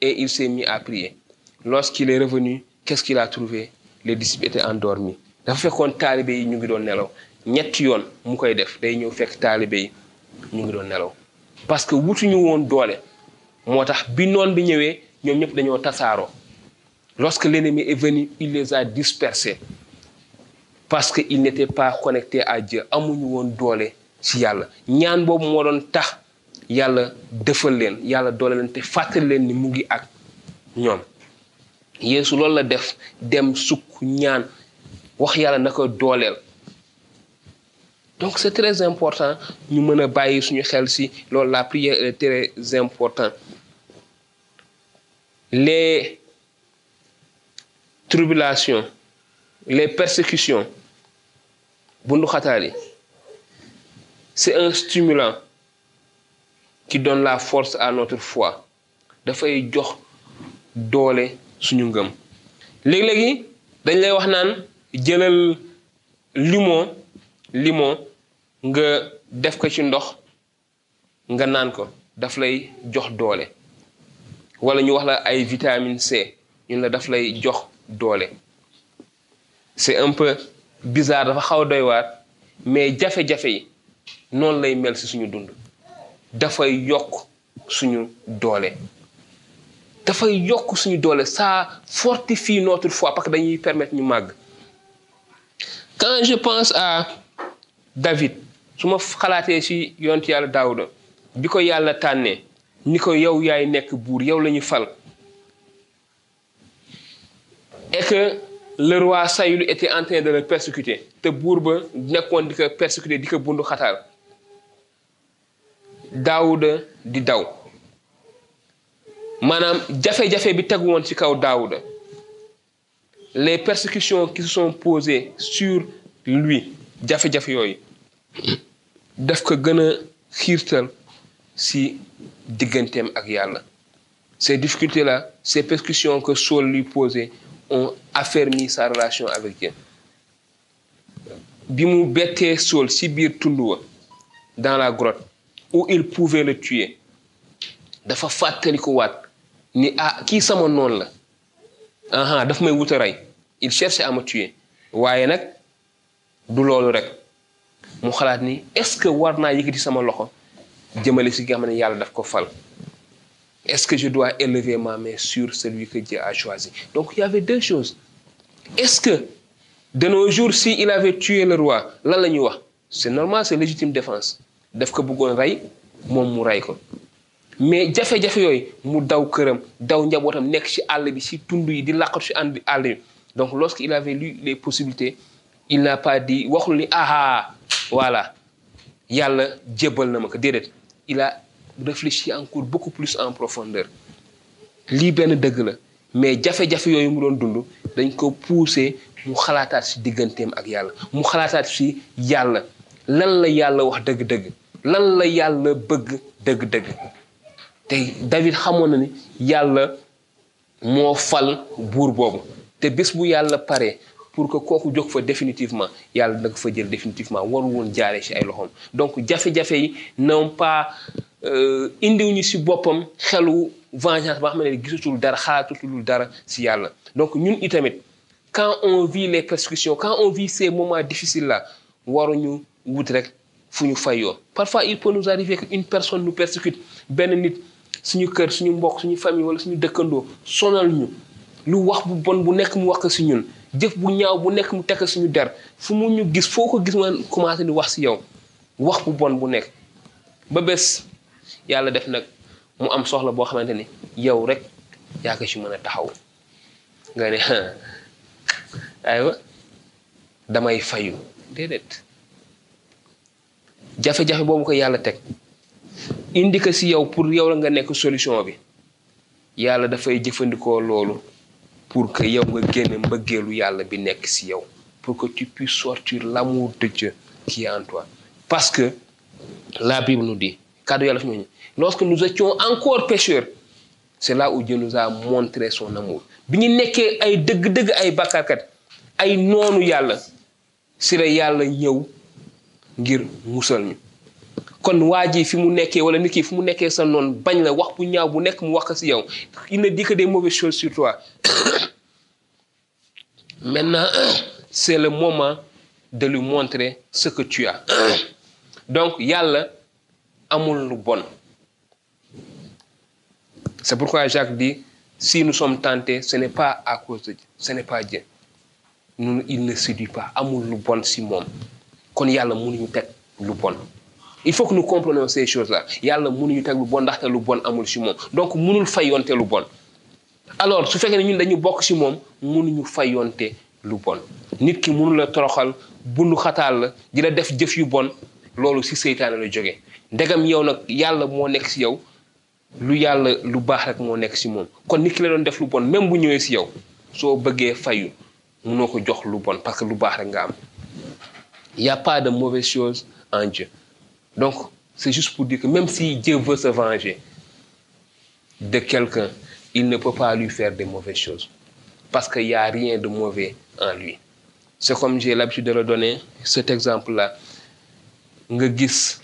Speaker 2: et il s'est mis à prier. Lorsqu'il est revenu qu'est-ce qu'il a trouvé? Les disciples étaient endormis dafa fekkoon taalibe yi ñu ngi doon nelaw. Ñetti yoon mu koy def day ñëw fekk taalibe yi ñu ngi doon nelaw. Parce que wutuñu woon doole. Moo tax bi noon bi ñëwee ñoom ñëpp dañoo tasaaroo. Lorsque l'ennemi est venu il les a dispersés. Parce que il n'était pas connecté à Dieu. Amuñu woon doole ci yàlla. Ñaan boobu moo doon tax yàlla defal leen yàlla doole leen te fàttali leen ni mu ngi ak ñoom. Yeesu loolu la def dem sukk ñaan wax yàlla na ko dooleel. Donc c'est très important ñu mën a bàyyi suñu xel ci loolu la prière est très important les tribulations les persécutions bundu xataal yi c'est un stimulant qui donne la force à notre foi. Dafay jox doole suñu ngëm. Léegi-léegi dañ lay wax naan jëlal limon limon nga def ko ci ndox nga naan ko. Daf lay jox doole. Wala ñu wax la ay vitamine C ñun la daf lay jox doole. C'est un peu bizarre dafa xaw a doy waar mais jafe-jafe yi noonu lay mel ci suñu dund. Dafay yokk suñu doole. Dafay yokk suñu doole ça fortifie notre foi parce que dañuy permettre ñu màgg. Quand je pense à David su ma xalaatee ci yonent yàlla Daawuda bi ko yàlla tànnee ni ko yow yaay nekk buur fal. Et que le roi Saül était en train de le persécuter te buur ba nekkoon di persécuter di bundu xataal. Daawuda di daw. Maanaam jafe-jafe bi kaw les persécutions qui se sont posées sur lui jafe-jafe yooyu daf ko gën a ci digganteem ak ces difficultés là ces persécutions que Saul lui posait ont affermi sa relation avec Dieu. Bi mu Saul ci biir tund dans la grotte où il pouvait le tuer dafa fàttali ko waat ni ah kii sama noonu la. Aha daf may il cherche à me tuer. Waaye nag du loolu rek. Mu xalaat ni est-ce que war naa yëkkati sama loxo jëmale si nga xam ne daf ko fal? Est-ce que je dois élever ma main sur celui que Dieu a choisi? Donc il y avait deux choses. Est-ce que de nos jours si il avait tué le roi lan la wax? C'est normal c'est légitime défense. Daf ko bëggoon rey moom mu rey ko. Mais jafe-jafe yooyu mu daw këram daw njabootam nekk ci àll bi ci tund yi di làqatu ci ànd àll bi donc lorsqu'il avait lu les possibilités il n'a pas dit aha voilà. Il a réfléchi encore beaucoup plus en profondeur. Lii benn dëgg mais jafe-jafe yooyu mu doon dund dañ ko poussé mu xalaataat si digganteem ak yàlla mu xalaataat si yàlla. Lan la yàlla wax dëgg-dëgg? Lan la David xamoon na ni yàlla moo fal te bés bu yàlla pare pour que kooku jóg fa définitivement yàlla ko fa jël définitivement waru woon jaare ci ay loxoom. Donc jafe-jafe yi non pas indiwuñu ci boppam xelu vengeance ba xam ne gisatul dara xalaatutul dara ci yàlla. Donc ñun itamit quand on vit les persécutions quand on vit ces moments difficiles là waruñu wut rek fu ñu fayoo. Parfois il peut nous arriver que une personne nous persécute benn nit suñu kër suñu mbokk suñu famille wala suñu dëkkandoo sonal ñu lu wax bu bon bu nekk mu wax ci ñun. Jëf bu ñaaw bu nekk mu tekk suñu der. Fu mu ñu gis foo ko gis nga commencé di wax ci yow wax bu bon bu nekk. Ba bés yàlla def nag mu am soxla boo xamante ni yow rek yaa ko ci mën a taxaw. Nga ne damay fayu. Déedéet. Jafe-jafe boobu ko yàlla teg indi ko ci yow pour yow la nga nekk solution bi. Yàlla dafay jëfandikoo loolu pour que pour que tu puisses sortir l'amour de Dieu qui est en toi. Parce que la Bible nous dit lorsque nous étions encore pécheurs c'est là où Dieu nous a montré son amour. Bi ñu kon fi mu wala il ne dit que des mauvaises choses sur toi. Maintenant c'est le moment de lui montrer ce que tu as. Donc yàlla amul lu bon. C'est pourquoi Jacques dit si nous sommes tentés ce n'est pas à cause de Dieu ce n'est pas Dieu. Il ne séduit pas amul lu bon ci moom. Kon yàlla mënuñu teg lu bon il faut que nous comprenions ces choses là yàlla mënuñu teg lu bon ndaxte lu bon amul ci moom. Donc mënul fayonte lu bon. Alors su fekkee ne ñun dañu bokk ci moom mënuñu fayonte lu bon. Nit ki mënu la toroxal bundu xataal la di la def jëf yu bon loolu ci seytaane la jóge. Ndegam yow nag yàlla moo nekk ci yow. Lu yàlla lu baax rek moo nekk ci moom. Kon nit ki la doon def lu bon même bu ñëwee ci yow soo bëggee fayu mënoo bon parce que lu baax rek nga am. Y a pas de mauvaises choses en Dieu donc c'est juste pour dire que même si Dieu veut se venger de quelqu'un il ne peut pas lui faire des mauvaises choses. Parce qu'il n'y a rien de mauvais en lui. C'est comme j'ai l'habitude de le donner cet exemple-là. Nga gis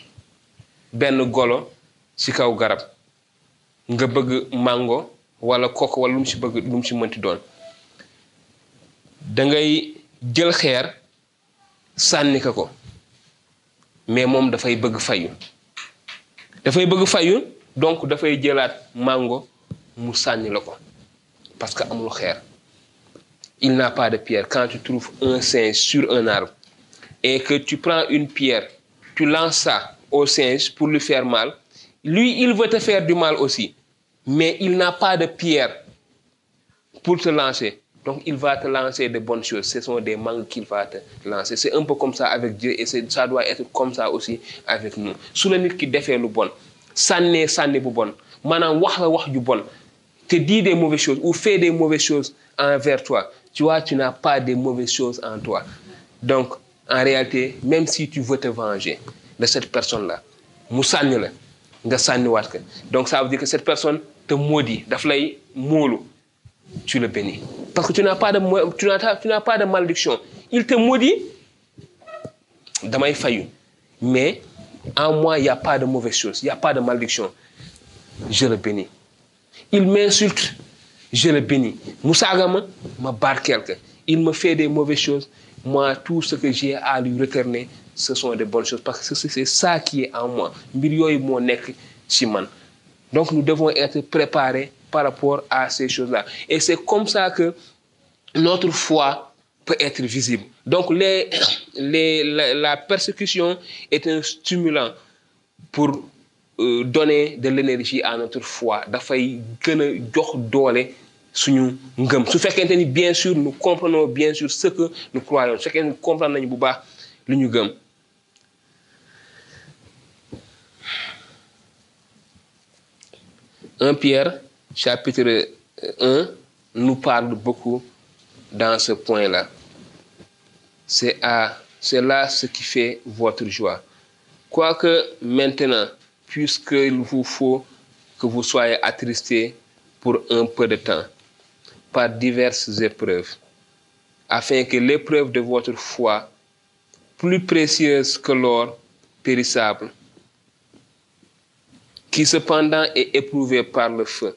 Speaker 2: benn golo ci kaw garab. Nga bëgg mango wala koko wala lu mu ci bëgg lu mu ci mënti doon. Da ngay jël xeer sànni ko mais moom dafay bëgg fayu. dafay bëgg fayu donc dafay jëlaat mango mu sànni parce que il n'a pas de pierre. Quand tu trouves un singe sur un arbre et que tu prends une pierre tu lances ça au singe pour lui faire mal lui il veut te faire du mal aussi mais il n'a pas de pierre pour te lancer donc il va te lancer de bonnes choses. Ce sont des mangues qu'il va te lancer. C'est un peu comme ça avec Dieu et ça doit être comme ça aussi avec nous. Su la nit ki defee lu bon sànni bu bon maanaam wax la ju bon te dit des mauvaises choses ou fait des mauvaises choses envers toi tu vois tu n'as pas des mauvaises choses en toi. Donc en réalité même si tu veux te venger de cette personne-là donc ça veut dire que cette personne te maudit daf lay tu le bénis. Parce que tu n'as pas de tu n'as tu n'as pas de malédiction. Il te maudit. Damay fayu mais en moi il y a pas de mauvaise chose. Il y a pas de malédiction. Je le bénis. Il m'insulte. Je le bénis. Mu saaga ma ma barkeel ko il me fait des mauvaises choses. Moi tout ce que j'ai à lui retourner ce sont des bonnes choses. Parce que c'est ça qui est en moi. Donc nous devons être préparés par rapport à ces choses-là. Et c'est comme ça que notre foi peut être visible. Donc la, persécution est un stimulant pour euh, donner de l'énergie à notre foi. Dafay gën a jox doole suñu fekkente bien sûr nous comprenons bien sûr ce que nous croyons. Su fekkee ni comprendre nañu bu un Pierre chapitre 1 nous parle beaucoup dans ce point-là. C'est à là ce qui fait votre joie. Quoique maintenant, puisqu'il vous faut que vous soyez attristés pour un peu de temps, par diverses épreuves, afin que l'épreuve de votre foi, plus précieuse que l'or périssable, qui cependant est éprouvé par le feu,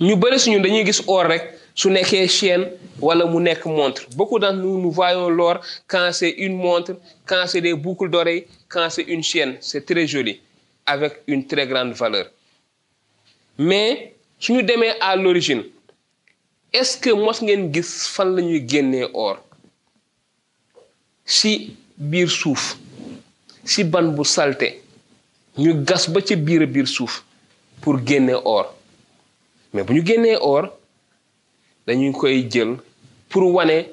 Speaker 2: ñu bëri suñu dañuy gis or rek su nekkee chaîne wala mu nekk montre. Beaucoup d'entre nous nous voyons l'or quand c'est une montre quand c'est des boucles d'oreilles quand c'est une chaîne. C'est très joli avec une très grande valeur. Mais suñu demee à l'origine est-ce que mos ngeen gis fan la ñuy génnee or? Si biir suuf si ban bu salte ñu gas ba ca biir biir suuf pour génne or. Mais bu ñu génnee or dañu koy jël pour wane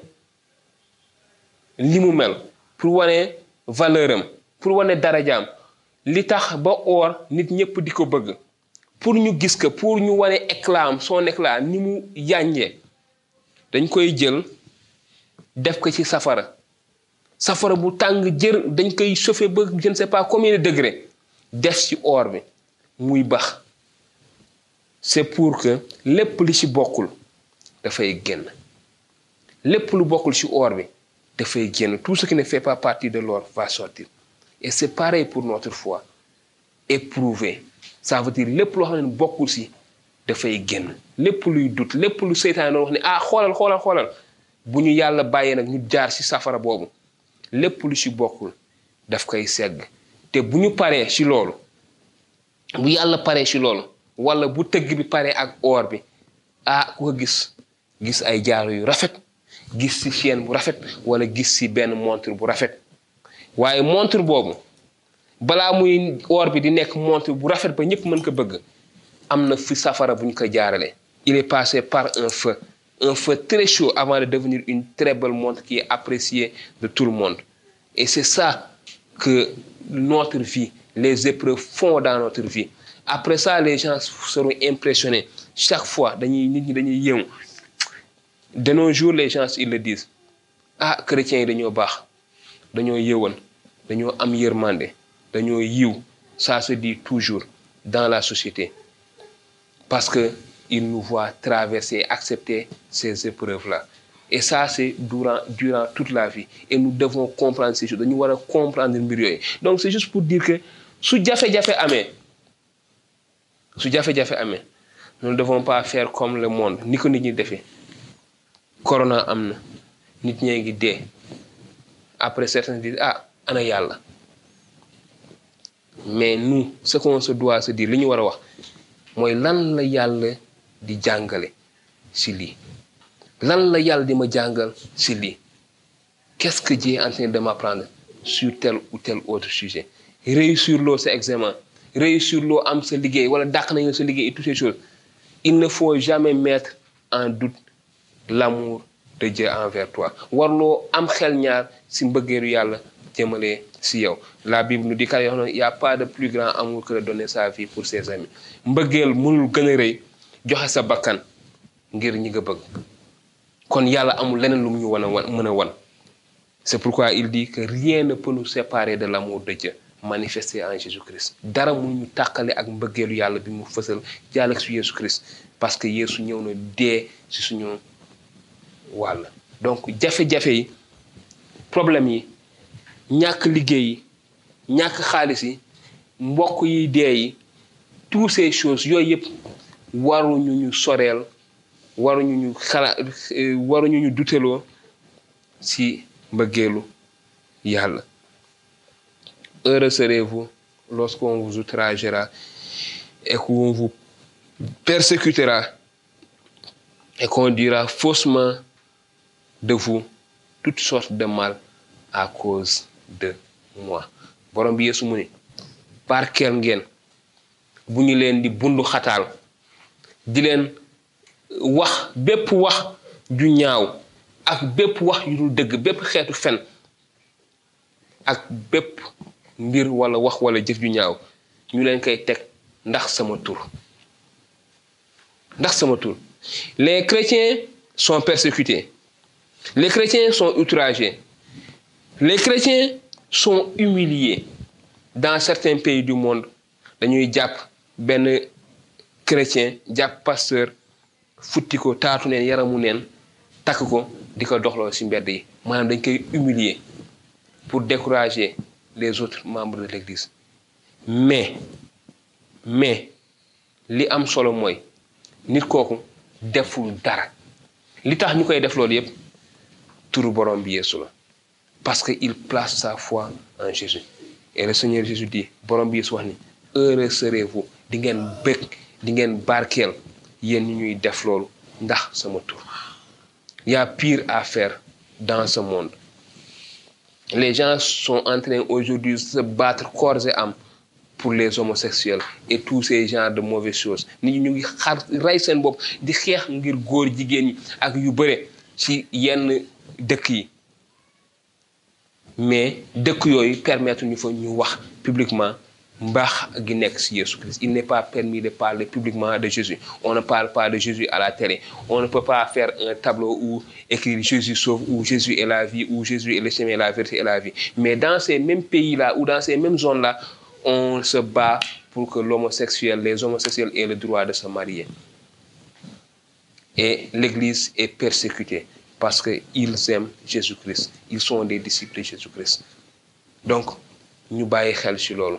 Speaker 2: li mu mel pour wane valeur am pour wane darajaam li tax ba or nit ñëpp di ko bëgg pour ñu gis ko pour ñu wane éclat am son éclat ni mu yànjee dañ koy jël def ko ci safara. Safara bu tàng jër dañ koy chauffer ba je ne sais pas combien de degré def ci or bi muy bax. C'est pour que lépp li ci bokkul dafay génn. Lépp lu bokkul ci or bi tout ce qui ne fait pas partie de l'or va sortir. Et c'est pareil pour notre foi. Éprouvé ça veut dire lépp loo xam ne bokkul ci dafay génn. Lépp luy dut lépp lu seytaan doon ne ah xoolal xoolal xoolal. Bu ñu yàlla bàyyee nag ñu jaar ci safara boobu lépp lu ci bokkul daf koy segg. Te bu ñu paree ci walla bu tëgg bi paree ak or bi ah ku ko gis gis ay yu rafet gis ci chaîne bu rafet walla gis ci benn montre bu rafet. Waaye montre boobu balaa muy or bi di nekk montre bu rafet ba ñëpp mën ko bëgg am na fi safara bu ñu ko jaarale. Il est passé par un feu un feu très chaud avant de devenir une très belle montre qui est appréciée de tout le monde. Et c'est ça que notre vie les épreuves font dans notre vie après ça les gens seront impressionnés. Chaque fois dañuy de nos jours les gens ils le disent. Ah chrétiens yi dañoo baax. Dañoo yëwan dañoo am yërmande. Dañoo yiw. Ça se dit toujours dans la société. Parce que ils nous voient traverser accepter ces épreuves là et ça c'est durant toute la vie. Et nous devons comprendre ces choses. Donc c'est juste pour dire que su jafe-jafe amee su jafe-jafe amee nous ne devons pas faire comme le monde ni ko nit ñi defee. Corona am na nit ñee après certains disent ah ana yàlla. Mais nous ce qu'on se doit se dire li ñu war a wax mooy lan la yàlla di jàngale ci lii? Lan la yàlla di ma jàngal ci lii? Qu'est-ce que Dieu est en train de m'apprendre sur tel ou tel autre sujet? Réussir loo sa examen réussir loo am sa liggéey wala dàq nañu sa liggéey et toutes ces choses il ne faut jamais mettre en doute l'amour de Dieu envers toi. Warloo am xel ñaar ci mbëggeelu yàlla jëmale ci yow. La Bible nous dit qu'il n'y a pas de plus grand amour que de donner sa vie pour ses amis. Mbëggeel mënul gën a rëy joxe sa bakkan ngir ñi nga bëgg. Kon yàlla amul leneen lu mu ñu wan a wan. C'est pourquoi il dit que rien ne peut nous séparer de l'amour de Dieu manifesté en Jésus-Christ. Dara mu ñu tàqale ak mbëggeelu yàlla bi mu fësal jàll ak su Jésus Christ parce que Yeesu ñëw na dee ci suñu wàll. Donc jafe-jafe yi problème yi ñàkk liggéey yi ñàkk xaalis yi mbokk yi dee yi toutes ces choses yooyu yëpp waruñu ñu soreel waruñu ñu xalaat waruñu ñu duteloo ci mbëggeelu yàlla. Heureux serez-vous lorsqu'on vous outragera et qu'on vous persécutera et qu'on dira faussement de vous toutes sortes de mal à cause de moi. Borom bi Yeesu mu ni barkeel ngeen bu ñu di bundu di wax wax ñaaw ak wax yu dul dëgg fen ak mbir wala wax wala jëf ju ñaaw ñu leen koy teg ndax sama tur. Ndax sama tur. Les chrétiens sont persécutés. Les chrétiens sont outragés. Les chrétiens sont humiliés. Dans certains pays du monde dañuy jàpp benn chrétien jàpp pasteur futti ko taatu neen yaramu neen takk ko di ko doxloo ci mbedd yi. Maanaam dañ koy humilier pour décourager les autres membres de l'église. Mais mais li am solo mooy nit kooku deful dara. Li tax ñu koy def loolu yépp turu borom bi Yeesu la. Parce que il place sa foi en Jésus. Et le Seigneur Jésus dit borom bi Yeesu wax ni heureux serez-vous di ngeen bëgg di ngeen barkeel yéen ñi ñuy def loolu ndax sama tur. Y a pire à faire dans ce monde les gens sont en train aujourd'hui de se battre corps et âme pour les homosexuels et tous ces genres de mauvaises choses. Nit ñi ñu ngi xar rey seen bopp di xeex ngir góor jigéen ñi ak yu bëre ci yenn dëkk yi. Mais dëkk yooyu permettre ñu fa ñu wax publiquement Jésus Christ. Il n'est pas permis de parler publiquement de Jésus. On ne parle pas de Jésus à la télé. On ne peut pas faire un tableau où écrire Jésus sauve ou Jésus est la vie ou Jésus est le chemin la vérité et la vie. Mais dans ces mêmes pays-là ou dans ces mêmes zones-là on se bat pour que l'homosexuel les homosexuels aient le droit de se marier. Et l'Église est persécutée parce que ils aiment Jésus-Christ ils sont des disciples de Jésus-Christ donc ñu bàyyi xel ci loolu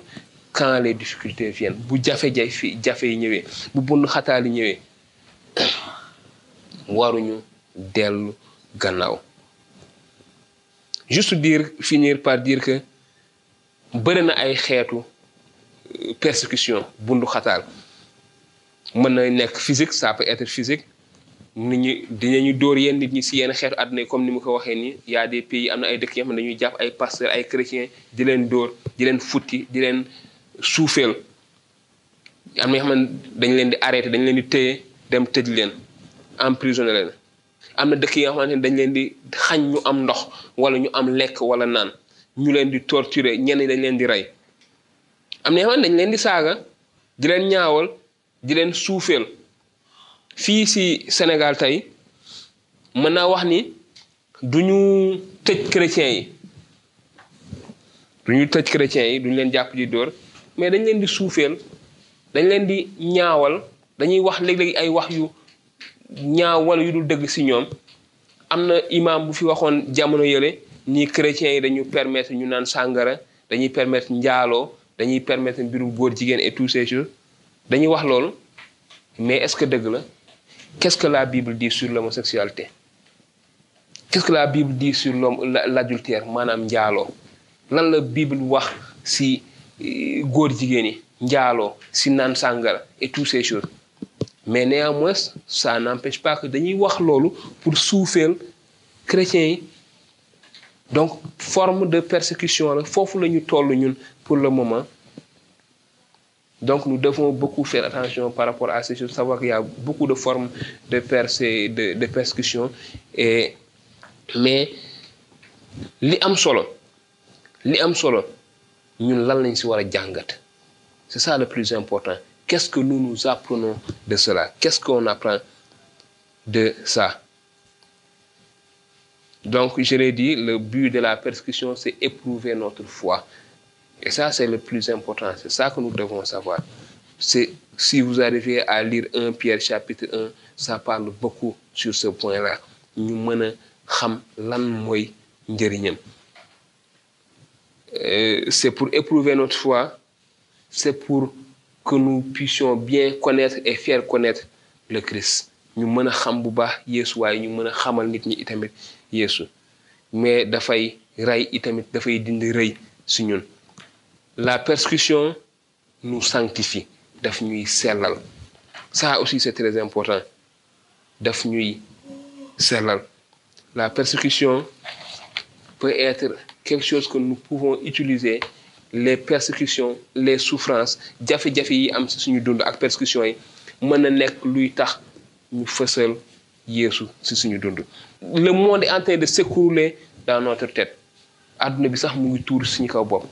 Speaker 2: quand les difficultés viennent bu jafe-jafe yi ñëwee bu waruñu gannaaw. Juste dire finir par dire que na ay xeetu persécution bundu xataal. Mën na nekk physique ça peut être physique. Nit ñi dinañu yenn nit ñi ci yenn comme ni mu ko y a des pays am na ay dëkk xam chrétiens di leen di leen suufeel. Am na yoo xam dañ leen di arrêté dañ leen di téye dem tëj leen emprisonné leen. Am na dëkk yoo xamante ne dañ leen di xañ ñu am ndox wala ñu am lekk wala naan. Ñu leen di torturer ñenn dañ leen di rey. Am na yoo xam dañ leen di saaga di leen ñaawal di leen suufeel. Fii ci Sénégal tey mën naa wax ni du ñu tëj chrétiens yi. Du ñu tëj chrétiens yi duñu leen jàpp di dóor. Mais dañ leen di suufeel dañ leen di ñaawal dañuy wax léeg-léeg ay wax yu ñaaw wala yu dul dëgg ci ñoom. Am na imam bu fi waxoon jamono yële ni chrétiens yi dañu permettre ñu naan sàngara dañuy permettre njaaloo dañuy permettre mbirum góor jigéen et tous ces choses. Dañuy wax loolu mais est-ce que dëgg la? Qu'est-ce que la Bible dit sur l'homosexualité? Qu'est-ce que la Bible dit sur l'adultère maanaam njaaloo? Lan la Bible wax ci góor jigéen yi njaaloo sàngara et toutes ces choses. Mais néanmoins ça n'empêche pas que dañuy wax loolu pour suufeel chrétiens donc forme de persécution la foofu la ñu toll ñun pour le moment. Donc nous devons beaucoup faire attention par rapport à ces choses savoir qu'il y a beaucoup de formes de persé de de persécution et mais li am solo li am solo ñun lan lañ ci war a jàngat. C'est ça le plus important. Qu'est-ce que nous nous apprenons de cela? Qu'est-ce qu'on apprend de ça? Donc je l'ai dit le but de la persécution c'est éprouver notre foi. Et ça c'est le plus important. C'est ça que nous devons savoir. C'est si vous arrivez à lire 1 Pierre chapitre 1 ça parle beaucoup sur ce point-là. Ñu mën a xam lan mooy njëriñam c'est pour éprouver notre foi c'est pour que nous puissions bien connaître et faire connaître le Christ. Ñu mën a xam bu baax Yeesu waaye ñu mën xamal nit ñi itamit Yeesu. Mais dafay rey itamit dafay dindi rëy si ñun. La persécution nous sanctifie daf ñuy sellal. Ça aussi c'est très important. Daf ñuy sellal. La persécution peut être quelque chose que nous pouvons utiliser les persécutions les souffrances jafe-jafe yi am ci suñu dund ak persécutions yi mën na nekk luy tax ñu fësal Yeesu ci suñu dund. Le monde est en train de s'écrouler dans notre tête. Àdduna bi sax mu ngi tuur suñu kaw bopp.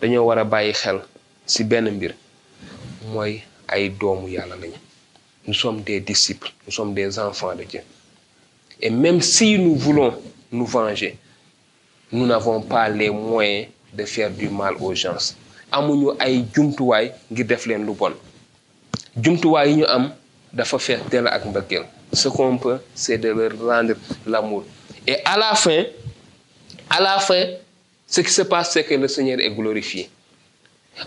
Speaker 2: Dañoo war a bàyyi xel ci benn mbir mooy ay doomu yàlla lañu. Nous sommes des disciples nous sommes des enfants de Dieu. Et même si nous voulons nous venger nous n'avons pas les moyens de faire du mal aux gens. Amuñu ay jumtuwaay ngir def leen lu bon. Jumtuwaay yi ñu am dafa fees dell ak mbëggeel. Ce qu'on peut c'est de leur rendre l'amour. Et à la fin à la fin ce qui se passe c'est que le Seigneur est glorifié.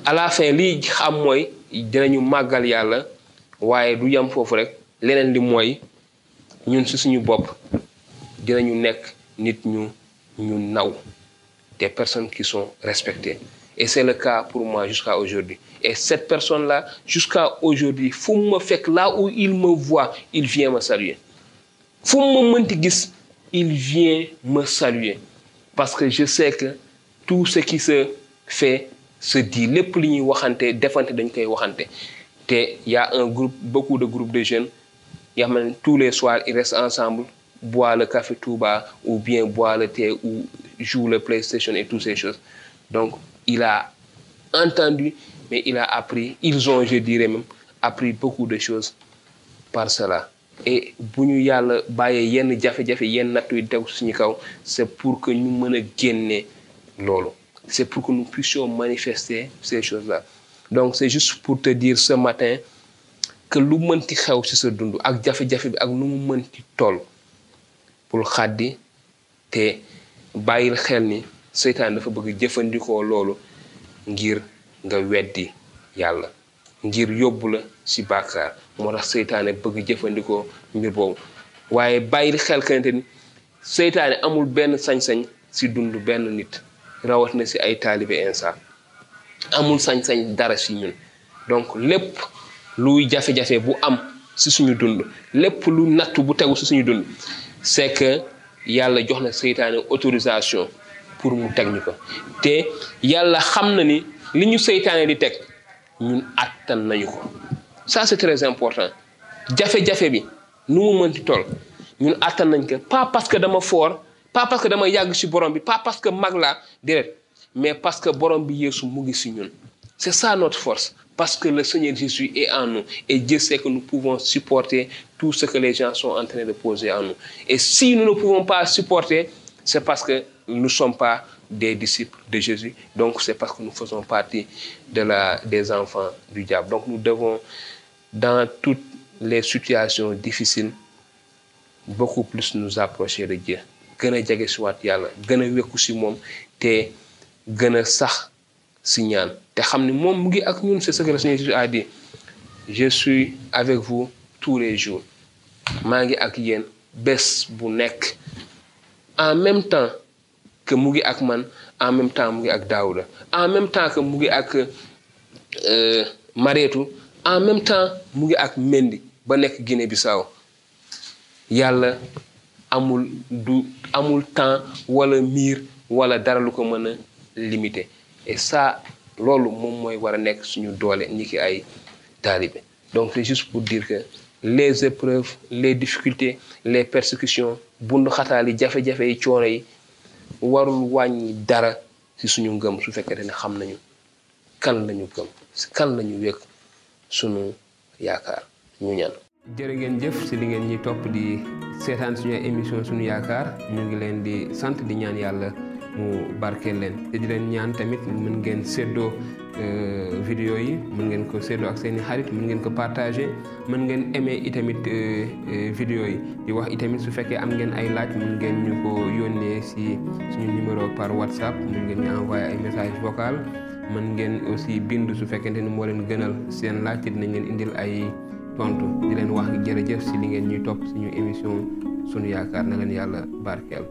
Speaker 2: À la fin lii xam mooy dinañu màggal yàlla waaye du yam foofu rek. Leneen li mooy ñun ci suñu bopp dinañu nekk nit ñu ñu naw des personnes qui sont respectées. Et c'est le cas pour moi jusqu'à aujourd'hui. Et cette personne-là jusqu'à aujourd'hui fu mu ma là où il me voit il vient me saluer. Fu mu ma il vient me saluer. Parce que je sais que tout ce qui se fait se dit lépp li ñuy waxante defante dañ koy waxante. Te y a un groupe beaucoup de groupes de jeunes. Tous les soirs ils restent ensemble boivent le café Touba ou bien boivent le thé ou jouent le PlayStation et toutes ces choses. Donc il a entendu mais il a appris. Ils ont je dirais même appris beaucoup de choses par cela. Et bu ñu yàlla yenn jafe-jafe yenn c'est pour que ñu c'est pour que nous puissions manifester ces choses-là. Donc c'est juste pour te dire ce matin que lu mënti xew ci sa dund ak jafe-jafe bi ak mu mënti pour xàddi te bàyyil xel ni seytaan dafa bëgg jëfandikoo loolu ngir nga weddi yàlla ngir yóbbu la ci bàkkaar. Moo tax seytaane bëgg jëfandikoo mbir boobu. Waaye bàyyil xel kante ni seytaane amul benn sañ-sañ ci dund benn nit rawat na ay taalibe insa amul sañ-sañ dara ci ñun. Donc lépp luy jafe-jafe bu am ci suñu dund lépp lu nattu bu tegu ci suñu dund c'est que yàlla jox na seytaane autorisation pour mu teg ñu ko. Te yàlla xam na ni li ñu seytaane ça c'est très important. Jafe-jafe bi nu pas parce que dama fort pas parce que dama yàgg ci pas parce que mag laa déedéet. Mais parce que borom bi c'est ça notre force. Parce que le Seigneur Jésus est en nous. Et Dieu sait que nous pouvons supporter tout ce que les gens sont en train de poser en nous. Et si nous ne pouvons pas supporter c'est parce que nous ne sommes pas des disciples de Jésus. Donc c'est parce que nous faisons partie des enfants du diable. Donc nous devons dans toutes les situations difficiles beaucoup plus nous approcher de Dieu. Yàlla si ñaan. Te xam ne moom mu ngi ak ñun c'est ce que le Seigneur a dit. Je suis avec vous tous les jours. Maa ngi ak yéen bés bu nekk. En même temps que mu ngi ak man en même temps mu ngi ak Daouda. En même temps que mu ngi ak Mareetu en même temps mu ngi ak Mendi ba nekk Guinée-Bissau. Yàlla amul du amul temps wala miir wala dara lu ko mën a limiter et ça loolu moom mooy war a nekk suñu doole ñi ki ay taalibe. Donc c'est juste pour dire que les épreuves les difficultés les persécutions bundu xataal yi jafe-jafe yi coono yi warul wàññi dara ci suñu ngëm su fekkee ne xam nañu kan lañu gëm kan lañu wékk suñu yaakaar. Ñu ñan jërë ngeen jëf ci li ngeen ñi topp di seetaan suñu émission suñu yaakaar. Ñu ngi leen di sant di ñaan yàlla mu barkeel leen te di leen ñaan tamit mën ngeen séddoo vidéo yi mën ngeen ko séddoo ak seeni xarit mën ngeen ko partager mën ngeen aimer itamit vidéo yi di wax itamit su fekkee am ngeen ay laaj mën ngeen ñu ko yónnee ci suñu numéro par WhatsApp mën ngeen ñu envoyer ay message vocal mën ngeen aussi bind su fekkente ni moo leen gënal seen laaj te dinañ leen indil ay tontu di leen wax jërëjëf ci li ngeen ñuy topp suñu émission sunu yaakaar na leen yàlla barkeel